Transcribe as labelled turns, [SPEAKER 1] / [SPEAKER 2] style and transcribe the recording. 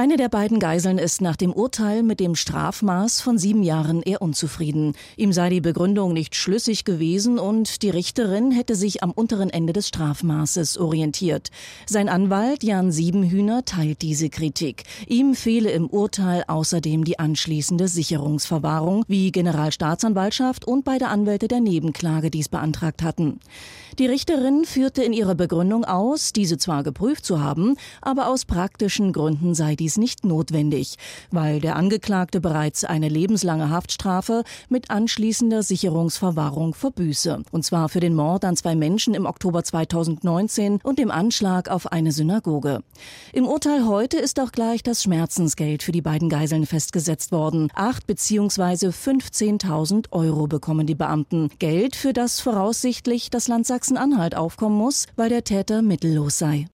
[SPEAKER 1] Eine der beiden Geiseln ist nach dem Urteil mit dem Strafmaß von sieben Jahren eher unzufrieden. Ihm sei die Begründung nicht schlüssig gewesen und die Richterin hätte sich am unteren Ende des Strafmaßes orientiert. Sein Anwalt Jan Siebenhühner teilt diese Kritik. Ihm fehle im Urteil außerdem die anschließende Sicherungsverwahrung, wie Generalstaatsanwaltschaft und beide Anwälte der Nebenklage dies beantragt hatten. Die Richterin führte in ihrer Begründung aus, diese zwar geprüft zu haben, aber aus praktischen Gründen sei dies nicht notwendig, weil der Angeklagte bereits eine lebenslange Haftstrafe mit anschließender Sicherungsverwahrung verbüße. Und zwar für den Mord an zwei Menschen im Oktober 2019 und dem Anschlag auf eine Synagoge. Im Urteil heute ist auch gleich das Schmerzensgeld für die beiden Geiseln festgesetzt worden. Acht bzw. 15.000 Euro bekommen die Beamten. Geld, für das voraussichtlich das Land Sachsen-Anhalt aufkommen muss, weil der Täter mittellos sei.